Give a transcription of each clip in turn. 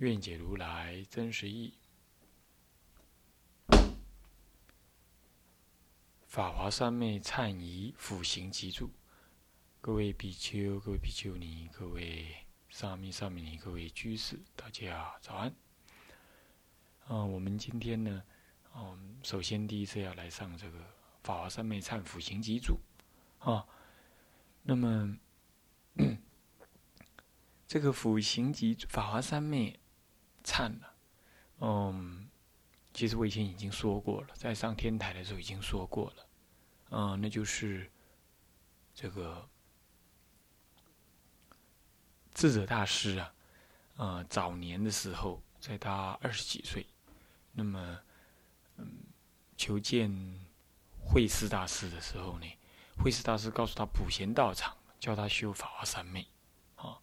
愿解如来真实义。法华三昧忏仪辅行集注，各位比丘、各位比丘尼、各位沙弥、沙弥尼、各位居士，大家早安。嗯，我们今天呢，嗯，首先第一次要来上这个法华三昧忏辅行集注啊。那么，这个辅行集法华三昧。忏了，嗯，其实我以前已经说过了，在上天台的时候已经说过了，嗯，那就是这个智者大师啊，呃，早年的时候，在他二十几岁，那么，嗯，求见慧思大师的时候呢，慧思大师告诉他普贤道场，教他修法华三昧，啊，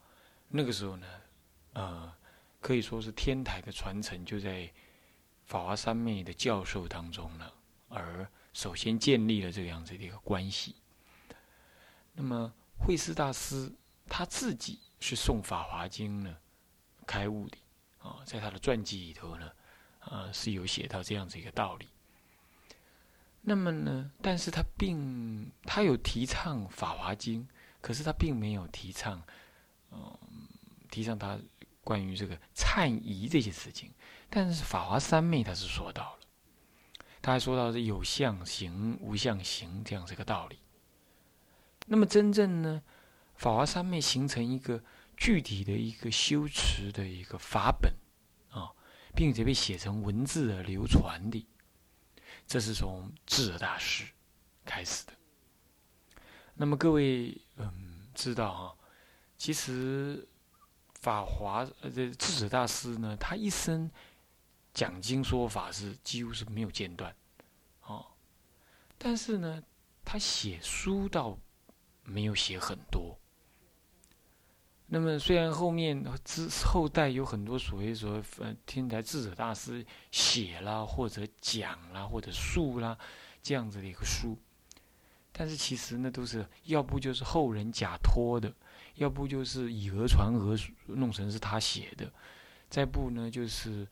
那个时候呢，呃。可以说是天台的传承，就在法华三昧的教授当中呢，而首先建立了这样子的一个关系。那么慧思大师他自己是诵法华经呢开悟的啊，在他的传记里头呢，啊是有写到这样子一个道理。那么呢，但是他并他有提倡法华经，可是他并没有提倡，嗯，提倡他。关于这个忏仪这些事情，但是法华三昧他是说到了，他还说到是有相行、无相行这样这个道理。那么真正呢，法华三昧形成一个具体的一个修持的一个法本啊，并且被写成文字的流传的，这是从智者大师开始的。那么各位嗯知道啊，其实。法华呃，这智者大师呢，他一生讲经说法是几乎是没有间断，哦，但是呢，他写书倒没有写很多。那么虽然后面之后代有很多所谓说呃天台智者大师写啦或者讲啦或者述啦这样子的一个书，但是其实呢，都是要不就是后人假托的。要不就是以讹传讹，弄成是他写的；再不呢，就是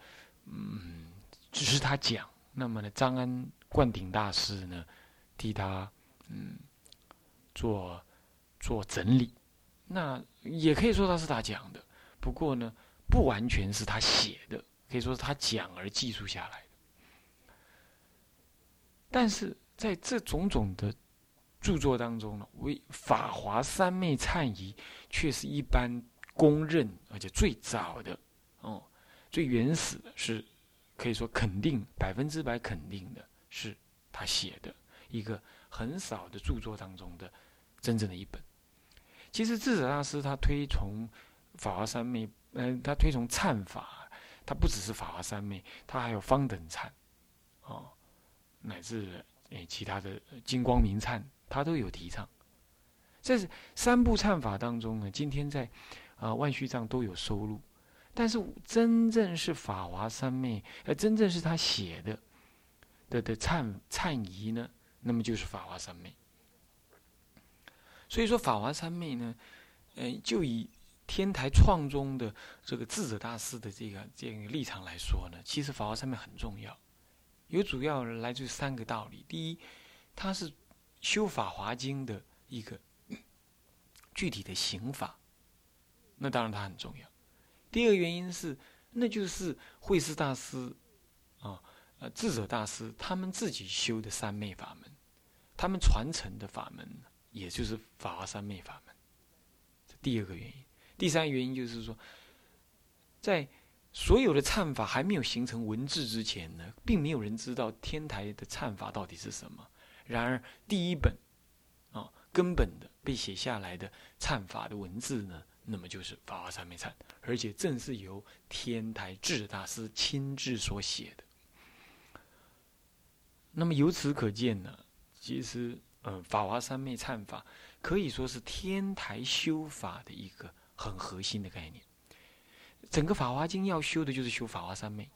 嗯，只是他讲。那么呢，张安灌顶大师呢，替他嗯做做整理。那也可以说他是他讲的，不过呢，不完全是他写的，可以说是他讲而记述下来的。但是在这种种的。著作当中呢，为法华三昧忏仪，却是一般公认，而且最早的，哦，最原始的，是可以说肯定百分之百肯定的，是他写的一个很少的著作当中的真正的一本。其实智者大师他推崇法华三昧，嗯，他推崇忏法，他不只是法华三昧，他还有方等忏，哦，乃至诶其他的金光明忏。他都有提倡，这是三部忏法当中呢。今天在啊万续藏都有收录，但是真正是法华三昧，呃，真正是他写的的的忏忏仪呢，那么就是法华三昧。所以说法华三昧呢，嗯，就以天台创中的这个智者大师的这个这个立场来说呢，其实法华三昧很重要，有主要来自三个道理。第一，它是。修法华经的一个具体的刑法，那当然它很重要。第二个原因是，那就是慧思大师啊，呃，智者大师他们自己修的三昧法门，他们传承的法门，也就是法华三昧法门。这第二个原因。第三个原因就是说，在所有的忏法还没有形成文字之前呢，并没有人知道天台的忏法到底是什么。然而，第一本，啊，根本的被写下来的忏法的文字呢，那么就是《法华三昧忏》，而且正是由天台智大师亲自所写的。那么由此可见呢，其实，嗯，《法华三昧忏法》可以说是天台修法的一个很核心的概念。整个《法华经》要修的就是修法华三昧，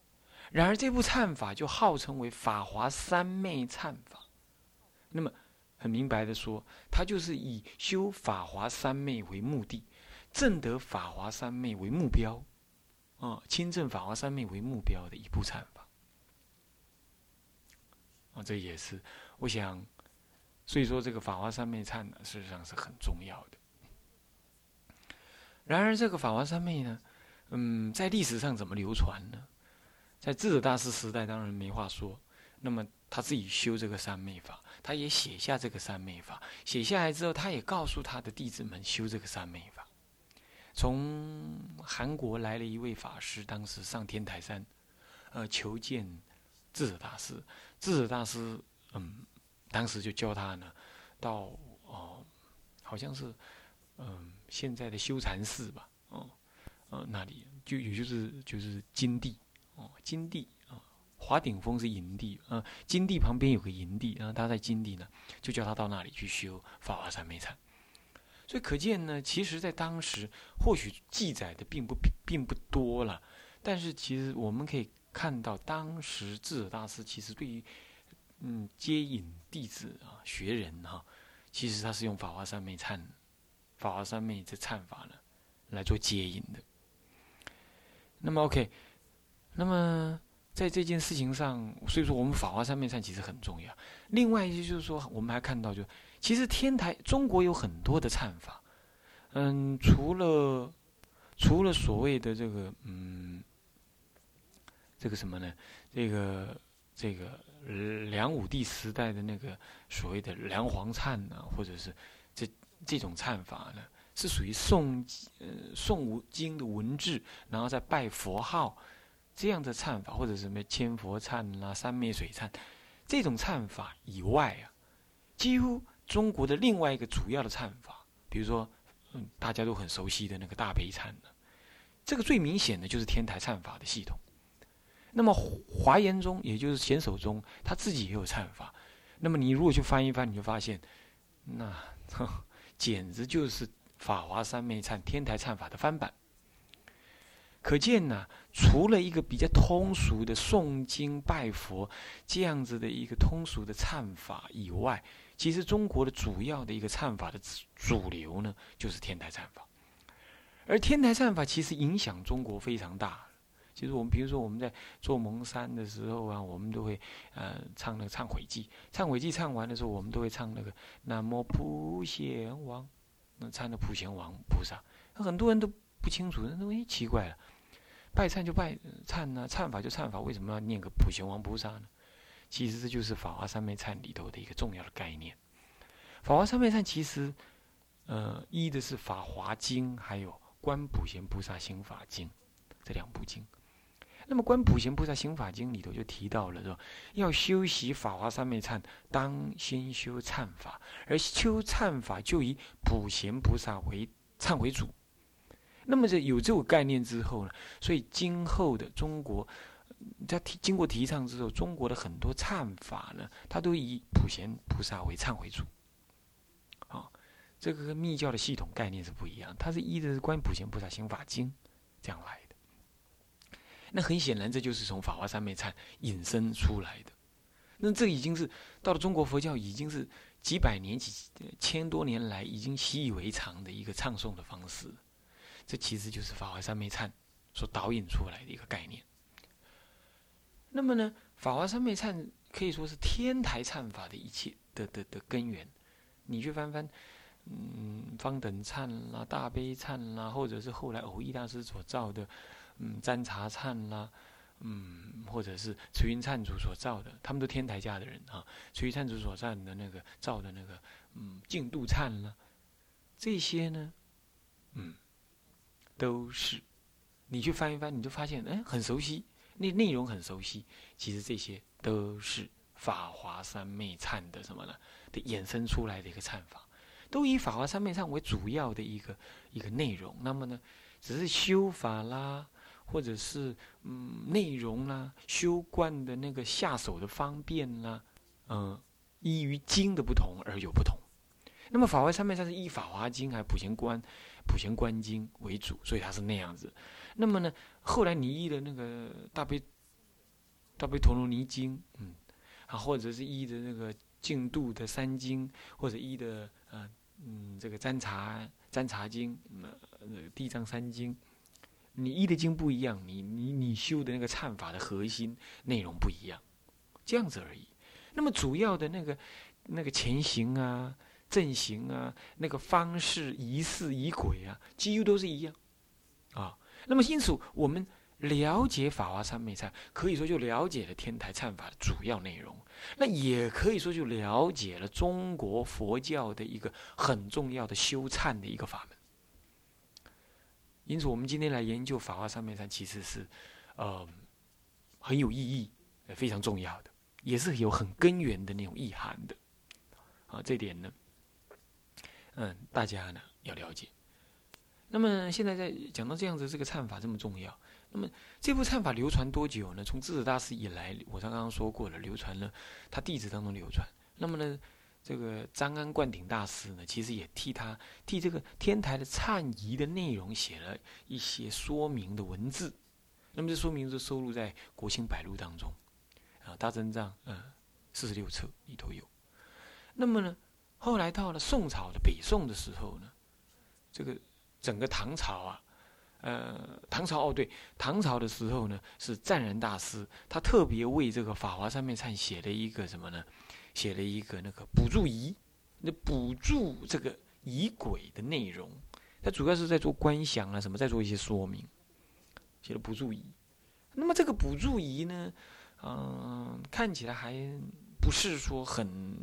然而这部忏法就号称为法华三昧忏法。那么，很明白的说，他就是以修法华三昧为目的，证得法华三昧为目标，啊，亲证法华三昧为目标的一部禅法。啊，这也是我想，所以说这个法华三昧忏呢，事实上是很重要的。然而，这个法华三昧呢，嗯，在历史上怎么流传呢？在智者大师时代，当然没话说。那么他自己修这个三昧法。他也写下这个三昧法，写下来之后，他也告诉他的弟子们修这个三昧法。从韩国来了一位法师，当时上天台山，呃，求见智者大师。智者大师，嗯，当时就教他呢，到哦，好像是嗯现在的修禅寺吧，哦，呃那里就也就是就是金地，哦金地。华顶峰是营地，嗯，金地旁边有个营地，然后他在金地呢，就叫他到那里去修法华三昧禅。所以可见呢，其实在当时或许记载的并不并不多了，但是其实我们可以看到，当时智者大师其实对于嗯接引弟子啊学人哈，其实他是用法华三昧忏，法华三昧这忏法呢来做接引的。那么 OK，那么。在这件事情上，所以说我们法华三昧忏其实很重要。另外一些就是说，我们还看到，就其实天台中国有很多的忏法，嗯，除了除了所谓的这个嗯，这个什么呢？这个这个梁武帝时代的那个所谓的梁皇忏呢，或者是这这种忏法呢，是属于诵呃诵经的文字，然后再拜佛号。这样的忏法，或者什么千佛忏啦、三昧水忏，这种忏法以外啊，几乎中国的另外一个主要的忏法，比如说，嗯，大家都很熟悉的那个大悲忏呢，这个最明显的就是天台忏法的系统。那么华严宗，也就是显手宗，他自己也有忏法。那么你如果去翻一翻，你就发现，那简直就是法华三昧忏天台忏法的翻版。可见呢，除了一个比较通俗的诵经拜佛这样子的一个通俗的忏法以外，其实中国的主要的一个忏法的主流呢，就是天台忏法。而天台忏法其实影响中国非常大。其实我们比如说我们在做蒙山的时候啊，我们都会呃唱那个忏悔记。忏悔记唱完的时候，我们都会唱那个南无普贤王，那唱的普贤王菩萨。很多人都不清楚，那东西奇怪了。拜忏就拜忏呢，忏法就忏法，为什么要念个普贤王菩萨呢？其实这就是法华三昧忏里头的一个重要的概念。法华三昧忏其实，呃，依的是法华经，还有观普贤菩萨行法经这两部经。那么观普贤菩萨行法经里头就提到了说，要修习法华三昧忏，当先修忏法，而修忏法就以普贤菩萨为忏为主。那么这有这种概念之后呢，所以今后的中国，在提经过提倡之后，中国的很多忏法呢，它都以普贤菩萨为忏为主。啊，这个和密教的系统概念是不一样，它是依的是观普贤菩萨行法经这样来的。那很显然，这就是从法华三昧忏引申出来的。那这已经是到了中国佛教，已经是几百年、几千多年来已经习以为常的一个唱诵的方式。这其实就是法华三昧忏所导引出来的一个概念。那么呢，法华三昧忏可以说是天台忏法的一切的的的根源。你去翻翻，嗯，方等忏啦、大悲忏啦，或者是后来偶益大师所造的，嗯，占茶忏啦，嗯，或者是慈云忏主所造的，他们都天台家的人啊。慈云忏主所造的那个造的那个，嗯，净度忏啦，这些呢，嗯。都是，你去翻一翻，你就发现，哎，很熟悉，那内容很熟悉。其实这些都是法华三昧忏的什么呢？的衍生出来的一个忏法。都以法华三昧忏为主要的一个一个内容。那么呢，只是修法啦，或者是嗯内容啦，修观的那个下手的方便啦，嗯，依于经的不同而有不同。那么法华三昧忏是依法华经还普贤观普贤观经为主，所以他是那样子。那么呢，后来你依的那个大悲大悲陀罗尼经，嗯，啊，或者是依的那个。净度的三经，或者一的呃嗯这个占茶占茶经，呃地藏三经，你一的经不一样，你你你修的那个忏法的核心内容不一样，这样子而已。那么主要的那个那个前行啊、阵型啊、那个方式、仪式、仪轨啊，几乎都是一样啊。那么因此我们。了解法华三昧忏，可以说就了解了天台忏法的主要内容，那也可以说就了解了中国佛教的一个很重要的修忏的一个法门。因此，我们今天来研究法华三昧忏，其实是，呃，很有意义、非常重要的，也是有很根源的那种意涵的。啊，这点呢，嗯，大家呢要了解。那么现在在讲到这样子，这个忏法这么重要。那么这部忏法流传多久呢？从智者大师以来，我刚刚说过了，流传了他弟子当中流传。那么呢，这个张安灌顶大师呢，其实也替他替这个天台的忏仪的内容写了一些说明的文字。那么这说明是收录在《国兴百录》当中，啊，大增藏嗯四十六册里头有。那么呢，后来到了宋朝的北宋的时候呢，这个整个唐朝啊。呃，唐朝哦，对，唐朝的时候呢，是湛然大师，他特别为这个《法华三昧忏》写了一个什么呢？写了一个那个补助仪，那补助这个仪轨的内容，他主要是在做观想啊，什么，在做一些说明，写了补助仪。那么这个补助仪呢，嗯，看起来还不是说很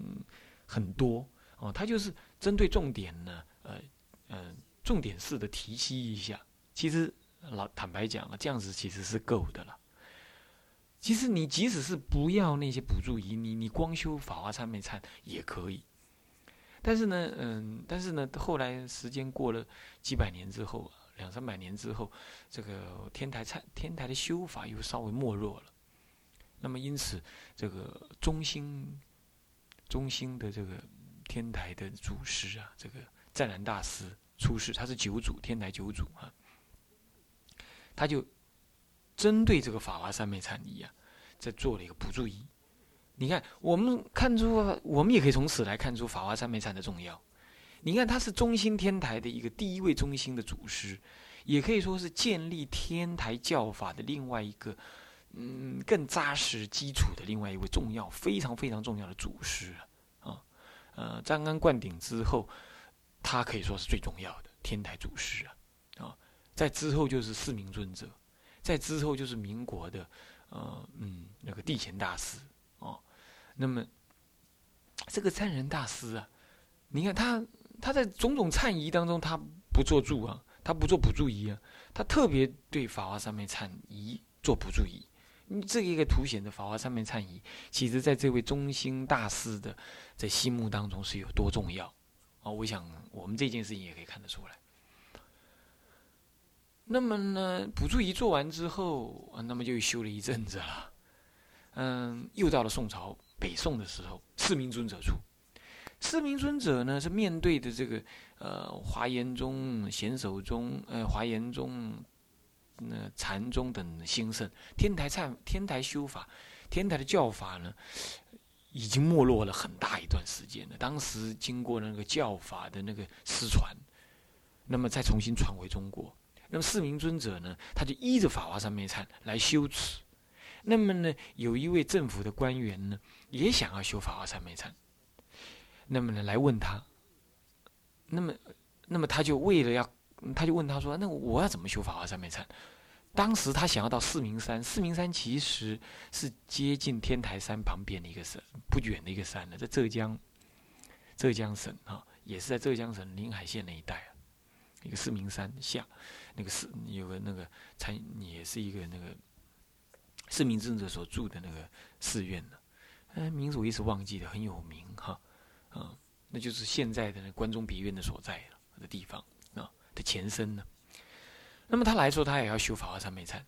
很多哦，他就是针对重点呢，呃，嗯，重点式的提析一下。其实老坦白讲啊，这样子其实是够的了。其实你即使是不要那些补助仪，你你光修法华忏美忏也可以。但是呢，嗯，但是呢，后来时间过了几百年之后，两三百年之后，这个天台忏天台的修法又稍微没落了。那么因此，这个中心中心的这个天台的祖师啊，这个湛然大师出世，他是九祖天台九祖啊。他就针对这个法华三昧禅仪啊，在做了一个补助仪。你看，我们看出，我们也可以从此来看出法华三昧禅的重要。你看，他是中心天台的一个第一位中心的祖师，也可以说是建立天台教法的另外一个，嗯，更扎实基础的另外一位重要、非常非常重要的祖师啊。呃，张安灌顶之后，他可以说是最重要的天台祖师啊。在之后就是四明尊者，在之后就是民国的，呃嗯那个地前大师哦，那么这个参人大师啊，你看他他在种种忏仪当中，他不做注啊，他不做补助仪啊，他特别对法华三昧忏仪做补助仪。你这一个凸显的法华三昧忏仪，其实在这位中兴大师的在心目当中是有多重要啊？我想我们这件事情也可以看得出来。那么呢，补助仪做完之后，那么就修了一阵子了。嗯，又到了宋朝北宋的时候，四明尊者出。四明尊者呢，是面对的这个呃华严宗、显首宗、呃华严宗、那禅宗等兴盛，天台忏天台修法，天台的教法呢，已经没落了很大一段时间了。当时经过那个教法的那个失传，那么再重新传回中国。那么四明尊者呢，他就依着法华三昧忏来修持。那么呢，有一位政府的官员呢，也想要修法华三昧忏。那么呢，来问他。那么，那么他就为了要，他就问他说：“那我要怎么修法华三昧忏？”当时他想要到四明山，四明山其实是接近天台山旁边的一个山，不远的一个山呢，在浙江，浙江省啊，也是在浙江省临海县那一带啊。一个四明山下，那个寺有个那个参，也是一个那个四明尊者所住的那个寺院呢。哎，名字我一时忘记了，很有名哈。啊，那就是现在的关中别院的所在的地方的前身呢。那么他来说，他也要修法华三昧忏。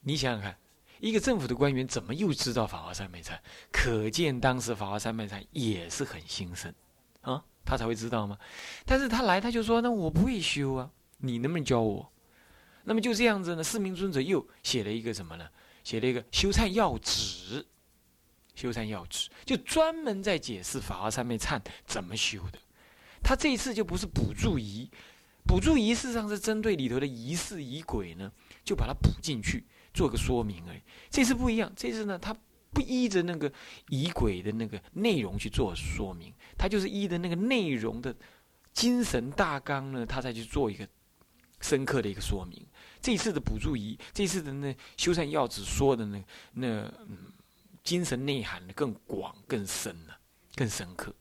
你想想看，一个政府的官员怎么又知道法华三昧忏？可见当时法华三昧忏也是很兴盛啊，他才会知道吗？但是他来他就说：“那我不会修啊，你能不能教我？”那么就这样子呢，四明尊者又写了一个什么呢？写了一个修忏要旨。修禅要旨就专门在解释法华三昧忏怎么修的。他这一次就不是补助仪，补助仪式上是针对里头的仪式仪轨呢，就把它补进去做个说明而已。这次不一样，这次呢他不依着那个仪轨的那个内容去做说明，他就是依着那个内容的精神大纲呢，他再去做一个深刻的一个说明。这次的补助仪，这次的那修缮要旨说的那那嗯。精神内涵的更广、更深了，更深刻。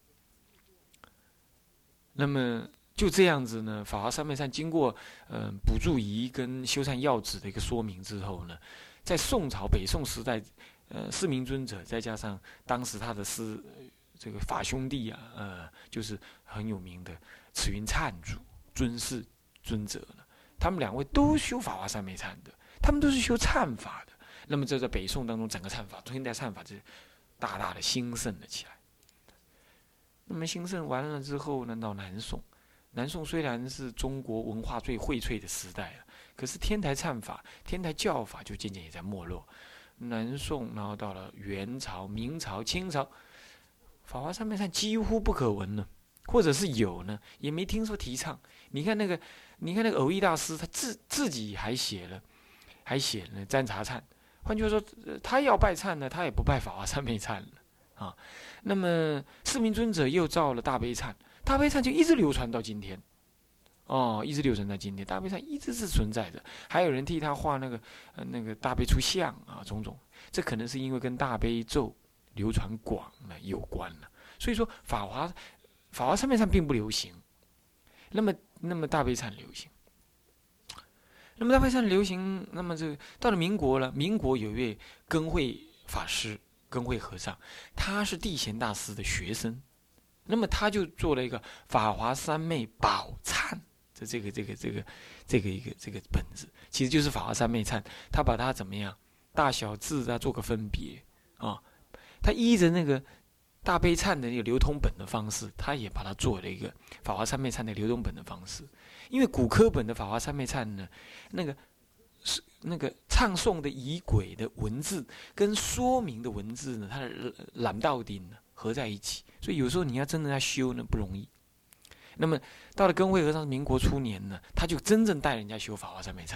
那么就这样子呢，法华三昧禅经过嗯补助仪跟修禅要旨的一个说明之后呢，在宋朝北宋时代，呃，四明尊者再加上当时他的师这个法兄弟啊，呃，就是很有名的慈云忏主尊师尊者呢，他们两位都修法华三昧禅的，他们都是修忏法的。那么这在北宋当中，整个忏法、现代忏法，这大大的兴盛了起来。那么兴盛完了之后呢，到南宋，南宋虽然是中国文化最荟萃的时代了，可是天台忏法、天台教法就渐渐也在没落。南宋，然后到了元朝、明朝、清朝，法华三昧忏几乎不可闻了，或者是有呢，也没听说提倡。你看那个，你看那个偶益大师，他自自己还写了，还写了占茶忏。换句话说，他要拜忏呢，他也不拜法华三昧忏了啊。那么四明尊者又造了大悲忏，大悲忏就一直流传到今天，哦，一直流传到今天，大悲忏一直是存在的。还有人替他画那个呃那个大悲出像啊，种种，这可能是因为跟大悲咒流传广了有关了。所以说法华法华三昧忏并不流行，那么那么大悲忏流行。那么大悲忏流行，那么这到了民国了。民国有一位根慧法师、根慧和尚，他是地贤大师的学生。那么他就做了一个《法华三昧宝忏》的这个、这个、这个、这个一个这个本子，其实就是《法华三昧忏》。他把它怎么样，大小字啊做个分别啊。他依着那个大悲忏的那个流通本的方式，他也把它做了一个《法华三昧忏》的流通本的方式。因为古科本的《法华三昧忏》呢，那个是那个唱诵的仪轨的文字跟说明的文字呢，它的揽道顶呢合在一起，所以有时候你要真的要修呢不容易。那么到了根慧和尚民国初年呢，他就真正带人家修《法华三昧忏》。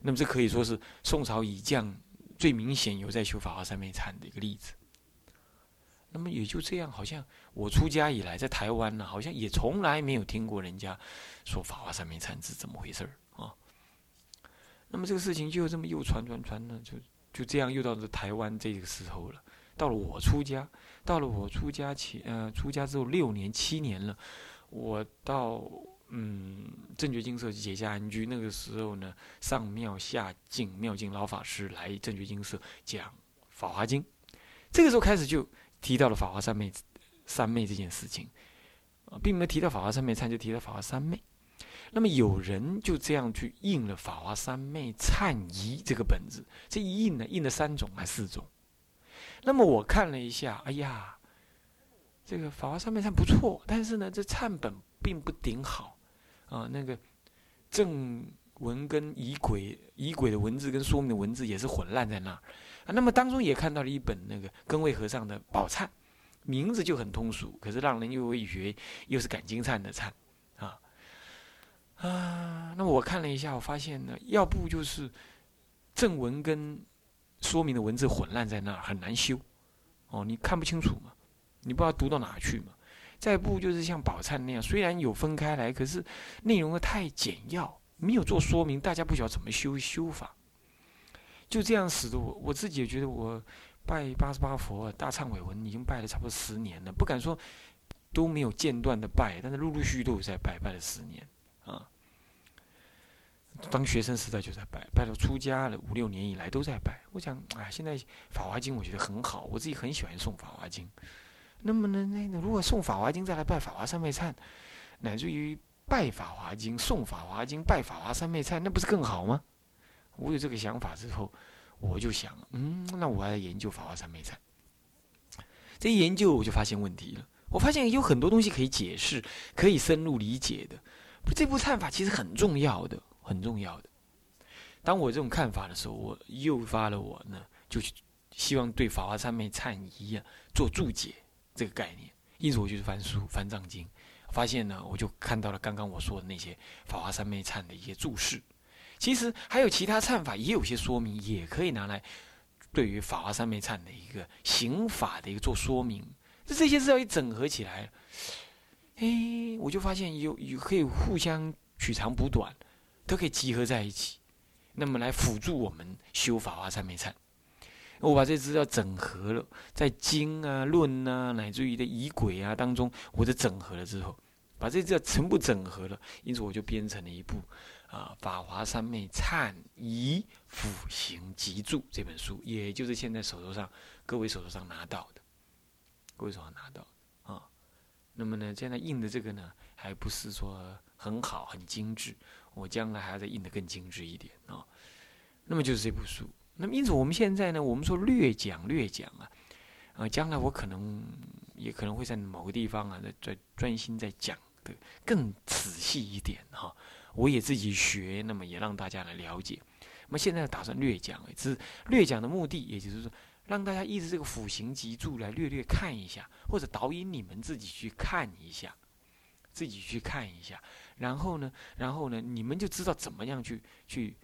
那么这可以说是宋朝以降最明显有在修《法华三昧忏》的一个例子。那么也就这样，好像我出家以来，在台湾呢，好像也从来没有听过人家说法华三昧禅是怎么回事儿啊。那么这个事情就这么又传传传呢，就就这样又到了台湾这个时候了。到了我出家，到了我出家前，呃，出家之后六年七年了，我到嗯正觉精舍结家安居。那个时候呢，上庙下敬妙境老法师来正觉精舍讲法华经，这个时候开始就。提到了法华三昧，三昧这件事情，并没有提到法华三昧忏，就提到法华三昧。那么有人就这样去印了《法华三昧忏仪》这个本子，这一印呢，印了三种还四种？那么我看了一下，哎呀，这个《法华三昧忏》不错，但是呢，这忏本并不顶好，啊，那个正文跟仪轨、仪轨的文字跟说明的文字也是混乱在那儿。那么当中也看到了一本那个根位和尚的宝忏，名字就很通俗，可是让人又会以为又是感经忏的忏，啊啊！那么我看了一下，我发现呢，要不就是正文跟说明的文字混乱在那儿，很难修，哦，你看不清楚嘛，你不知道读到哪去嘛。再不就是像宝忏那样，虽然有分开来，可是内容太简要，没有做说明，大家不晓得怎么修修法。就这样使得我我自己也觉得我拜八十八佛大忏悔文已经拜了差不多十年了，不敢说都没有间断的拜，但是陆陆续续都有在拜，拜了十年。当学生时代就在拜，拜到出家了五六年以来都在拜。我想，哎，现在法华经我觉得很好，我自己很喜欢诵法华经那么呢，那如果送《法华经》再来拜《法华三昧忏》，乃至于拜《法华经》、送《法华经》、拜《法华三昧忏》，那不是更好吗？我有这个想法之后，我就想，嗯，那我要研究《法华三昧忏》。这一研究，我就发现问题了。我发现有很多东西可以解释，可以深入理解的。这部忏法其实很重要的，很重要的。当我这种看法的时候，我诱发了我呢，就希望对《法华三昧忏仪》啊做注解这个概念。因此，我就去翻书、翻藏经，发现呢，我就看到了刚刚我说的那些《法华三昧忏》的一些注释。其实还有其他忏法，也有些说明，也可以拿来对于《法华三昧忏》的一个刑法的一个做说明。这这些资料一整合起来，哎，我就发现有有可以互相取长补短，都可以集合在一起，那么来辅助我们修《法华三昧忏》。我把这资料整合了，在经啊、论啊，乃至于的仪轨啊当中，我都整合了之后，把这资料全部整合了，因此我就编成了一部。啊，《法华三昧忏仪辅行集注》这本书，也就是现在手头上各位手头上拿到的，各位手上拿到啊。那么呢，现在印的这个呢，还不是说很好、很精致，我将来还要再印的更精致一点啊。那么就是这部书。那么因此，我们现在呢，我们说略讲略讲啊，啊，将来我可能也可能会在某个地方啊，在在专心在讲的更仔细一点哈。我也自己学，那么也让大家来了解。那么现在打算略讲，只是略讲的目的，也就是说，让大家依着这个辅行集注来略略看一下，或者导引你们自己去看一下，自己去看一下。然后呢，然后呢，你们就知道怎么样去去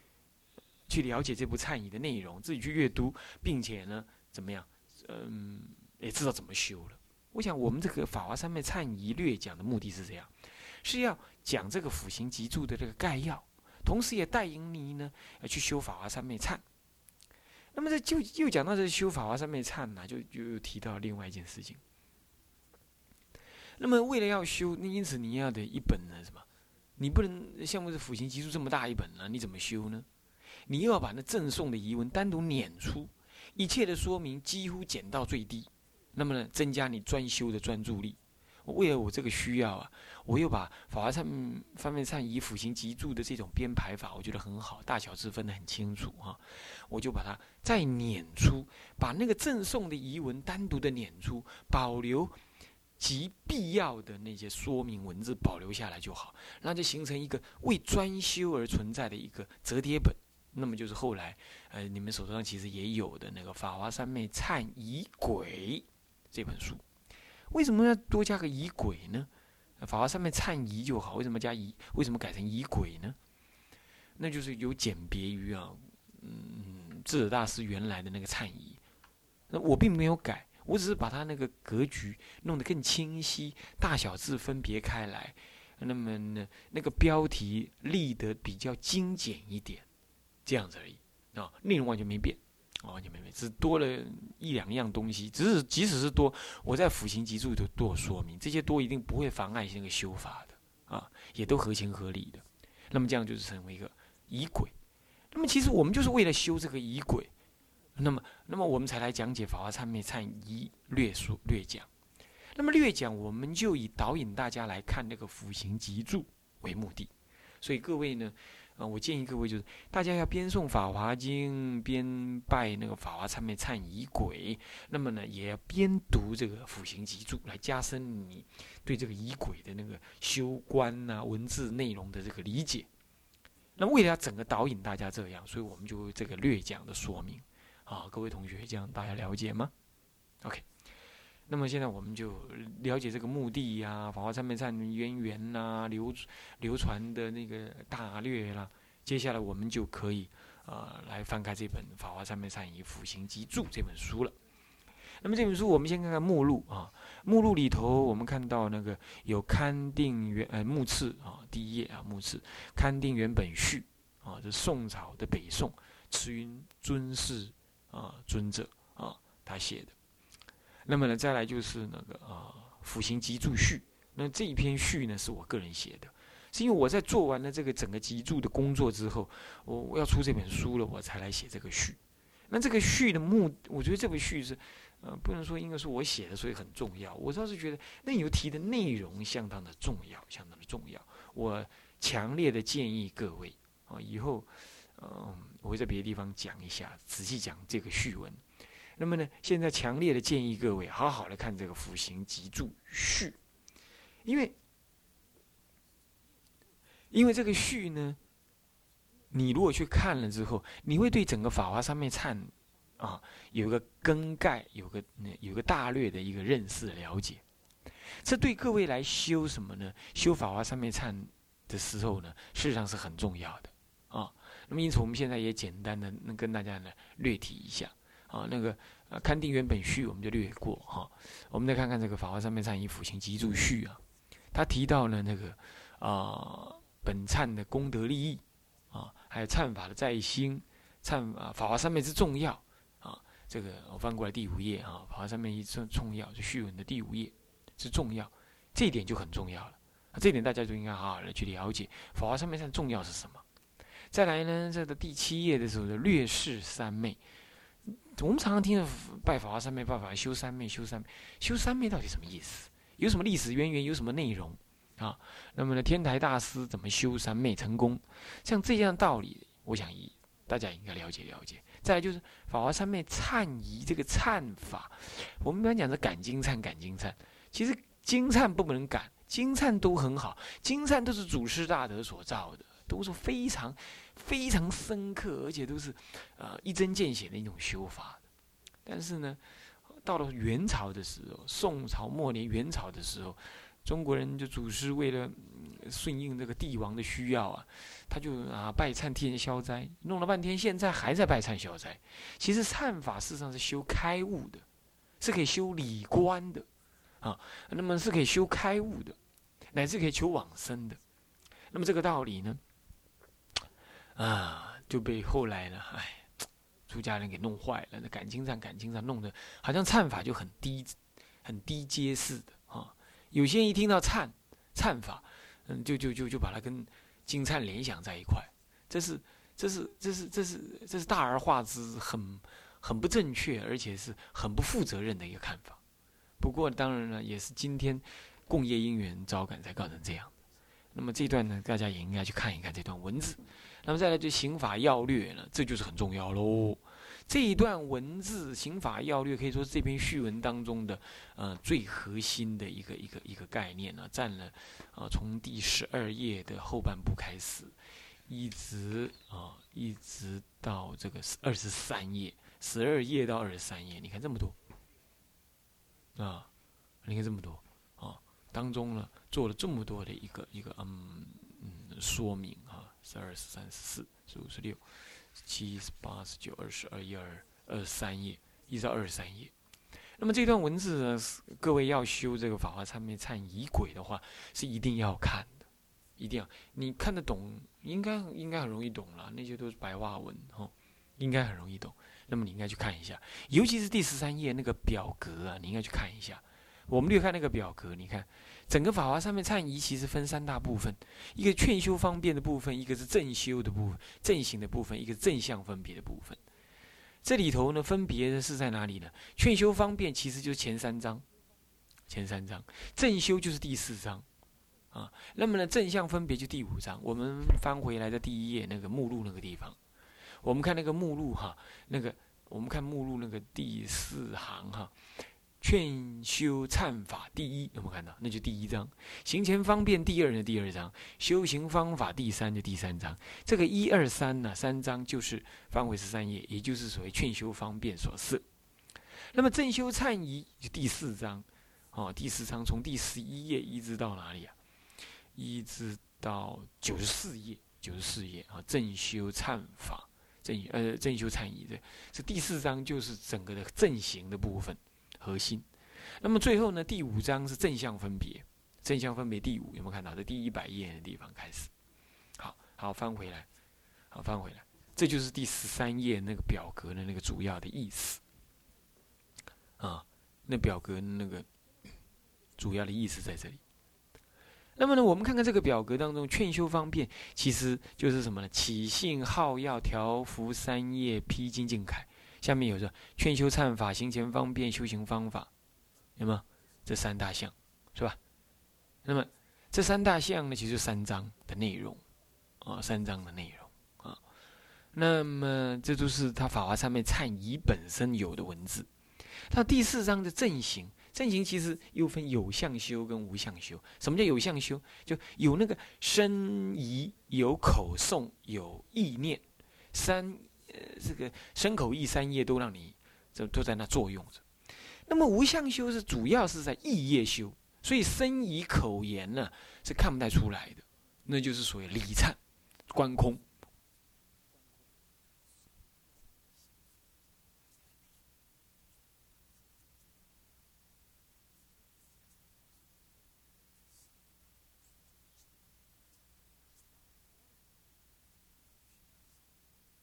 去了解这部忏仪的内容，自己去阅读，并且呢，怎么样，嗯，也知道怎么修了。我想，我们这个法华三昧忏仪略讲的目的是这样。是要讲这个辅行集注的这个概要，同时也带引你呢，去修法华三昧忏。那么这就又讲到这修法华三昧忏呢，就就又提到另外一件事情。那么为了要修，那因此你要的一本呢什么？你不能像我这辅行集注这么大一本呢？你怎么修呢？你又要把那赠送的遗文单独撵出，一切的说明几乎减到最低，那么呢，增加你专修的专注力。为了我这个需要啊，我又把法华忏方面忏以辅行集注的这种编排法，我觉得很好，大小字分得很清楚哈。我就把它再撵出，把那个赠送的遗文单独的撵出，保留极必要的那些说明文字保留下来就好，那就形成一个为专修而存在的一个折叠本。那么就是后来呃你们手头上其实也有的那个法华三昧忏仪轨这本书。为什么要多加个仪轨呢？法华上面忏仪就好，为什么加仪？为什么改成仪轨呢？那就是有简别于啊，嗯，智者大师原来的那个忏仪。那我并没有改，我只是把它那个格局弄得更清晰，大小字分别开来。那么呢，那个标题立得比较精简一点，这样子而已啊，内容完全没变。完全没变，只多了一两样东西。只是即使是多，我在辅行集注里头多说明，这些多一定不会妨碍那个修法的啊，也都合情合理的。那么这样就是成为一个仪轨。那么其实我们就是为了修这个仪轨，那么那么我们才来讲解《法华忏灭忏仪略说略讲。那么略讲，我们就以导引大家来看那个辅行集注为目的。所以各位呢。啊，我建议各位就是，大家要边诵《法华经》边拜那个法华忏灭忏仪轨，那么呢，也要边读这个辅行集注，来加深你对这个仪轨的那个修观呐、文字内容的这个理解。那为了要整个导引大家这样，所以我们就这个略讲的说明。啊，各位同学，这样大家了解吗？OK。那么现在我们就了解这个目的呀，法华三昧忏渊源呐，流流传的那个大略啦。接下来我们就可以呃来翻开这本《法华三昧忏仪辅行集注》这本书了。那么这本书我们先看看目录啊，目录里头我们看到那个有勘定原呃目次啊，第一页啊目次勘定原本序啊，这宋朝的北宋慈云尊士啊尊者啊他写的。那么呢，再来就是那个啊，辅行集注序。那这一篇序呢，是我个人写的，是因为我在做完了这个整个集注的工作之后，我我要出这本书了，我才来写这个序。那这个序的目，我觉得这个序是，呃，不能说应该是我写的，所以很重要。我倒是觉得那有提的内容相当的重要，相当的重要。我强烈的建议各位啊，以后嗯，我会在别的地方讲一下，仔细讲这个序文。那么呢，现在强烈的建议各位好好的看这个《辅行集注序》，因为因为这个序呢，你如果去看了之后，你会对整个《法华三昧忏》。啊，有个更概，有个有个大略的一个认识了解，这对各位来修什么呢？修法华三昧忏的时候呢，事实上是很重要的啊。那么因此，我们现在也简单的能跟大家呢略提一下啊。那个呃，勘定原本序我们就略过哈。我们再看看这个法华三昧忏以辅行集注序啊，他提到了那个啊本忏的功德利益啊，还有忏法的在心，忏啊法华三昧之重要啊。这个我翻过来第五页啊，法华三面一重重要是序文的第五页是重要，这一点就很重要了。这一点大家就应该好好的去了解法华三面上重要是什么。再来呢，这个第七页的时候的略释三昧，我们常常听的拜法华三昧，拜法修三昧，修三昧，修三昧到底什么意思？有什么历史渊源？有什么内容啊？那么呢，天台大师怎么修三昧成功？像这样道理，我想一大家应该了解了解。再来就是法华三昧忏仪这个忏法，我们一般讲的感经忏感经忏，其实经忏不能感，经忏都很好，经忏都是祖师大德所造的，都是非常非常深刻，而且都是呃一针见血的一种修法。但是呢，到了元朝的时候，宋朝末年元朝的时候，中国人就祖师为了顺应这个帝王的需要啊。他就啊拜忏替人消灾，弄了半天，现在还在拜忏消灾。其实忏法事实上是修开悟的，是可以修理观的，啊，那么是可以修开悟的，乃至可以求往生的。那么这个道理呢，啊，就被后来呢，哎，出家人给弄坏了。那感情上感情上弄得好像忏法就很低，很低阶似的啊。有些人一听到忏忏法，嗯，就就就就把它跟金灿联想在一块，这是这是这是这是这是大而化之，很很不正确，而且是很不负责任的一个看法。不过当然了，也是今天共业因缘招感才搞成这样。那么这段呢，大家也应该去看一看这段文字。那么再来就刑法要略呢，这就是很重要喽。这一段文字刑法要略可以说是这篇序文当中的呃最核心的一个一个一个概念呢，占了啊从第十二页的后半部开始，一直啊一直到这个二十三页，十二页到二十三页，你看这么多啊，你看这么多啊，当中呢做了这么多的一个一个嗯嗯说明，十二十三十四十五十六。七十八十九二十二一二二三页，一直到二十三页。那么这段文字呢，各位要修这个法华忏面忏仪轨的话，是一定要看的，一定要你看得懂，应该应该很容易懂了。那些都是白话文哦，应该很容易懂。那么你应该去看一下，尤其是第十三页那个表格啊，你应该去看一下。我们略看那个表格，你看。整个法华上面忏仪其实分三大部分，一个劝修方便的部分，一个是正修的部分，正行的部分，一个是正向分别的部分。这里头呢，分别的是在哪里呢？劝修方便其实就是前三章，前三章；正修就是第四章，啊，那么呢，正向分别就第五章。我们翻回来的第一页那个目录那个地方，我们看那个目录哈，那个我们看目录那个第四行哈。劝修忏法第一有没有看到？那就第一章。行前方便第二呢？第二章。修行方法第三就第三章。这个一二三呢，三章就是方位十三页，也就是所谓劝修方便所示。那么正修忏仪就第四章，哦，第四章从第十一页一直到哪里啊？一直到九十四页，九十四页啊。正修忏法，正呃正修忏仪的这第四章就是整个的正行的部分。核心，那么最后呢？第五章是正向分别，正向分别第五有没有看到？在第一百页的地方开始，好好翻回来，好翻回来，这就是第十三页那个表格的那个主要的意思啊。那表格那个主要的意思在这里。那么呢，我们看看这个表格当中劝修方便，其实就是什么呢？起信号要调伏三页披经净楷。下面有说劝修忏法、行前方便、修行方法，那么？这三大项是吧？那么这三大项呢，其实三章的内容啊，三章的内容啊。那么这都是他《法华上面忏仪》本身有的文字。到第四章的正行，正行其实又分有相修跟无相修。什么叫有相修？就有那个身仪、有口诵、有意念，三呃这个身口意三业都让你这都在那作用着。那么无相修是主要是在意业修，所以身以口言呢是看不太出来的，那就是所谓理忏、观空。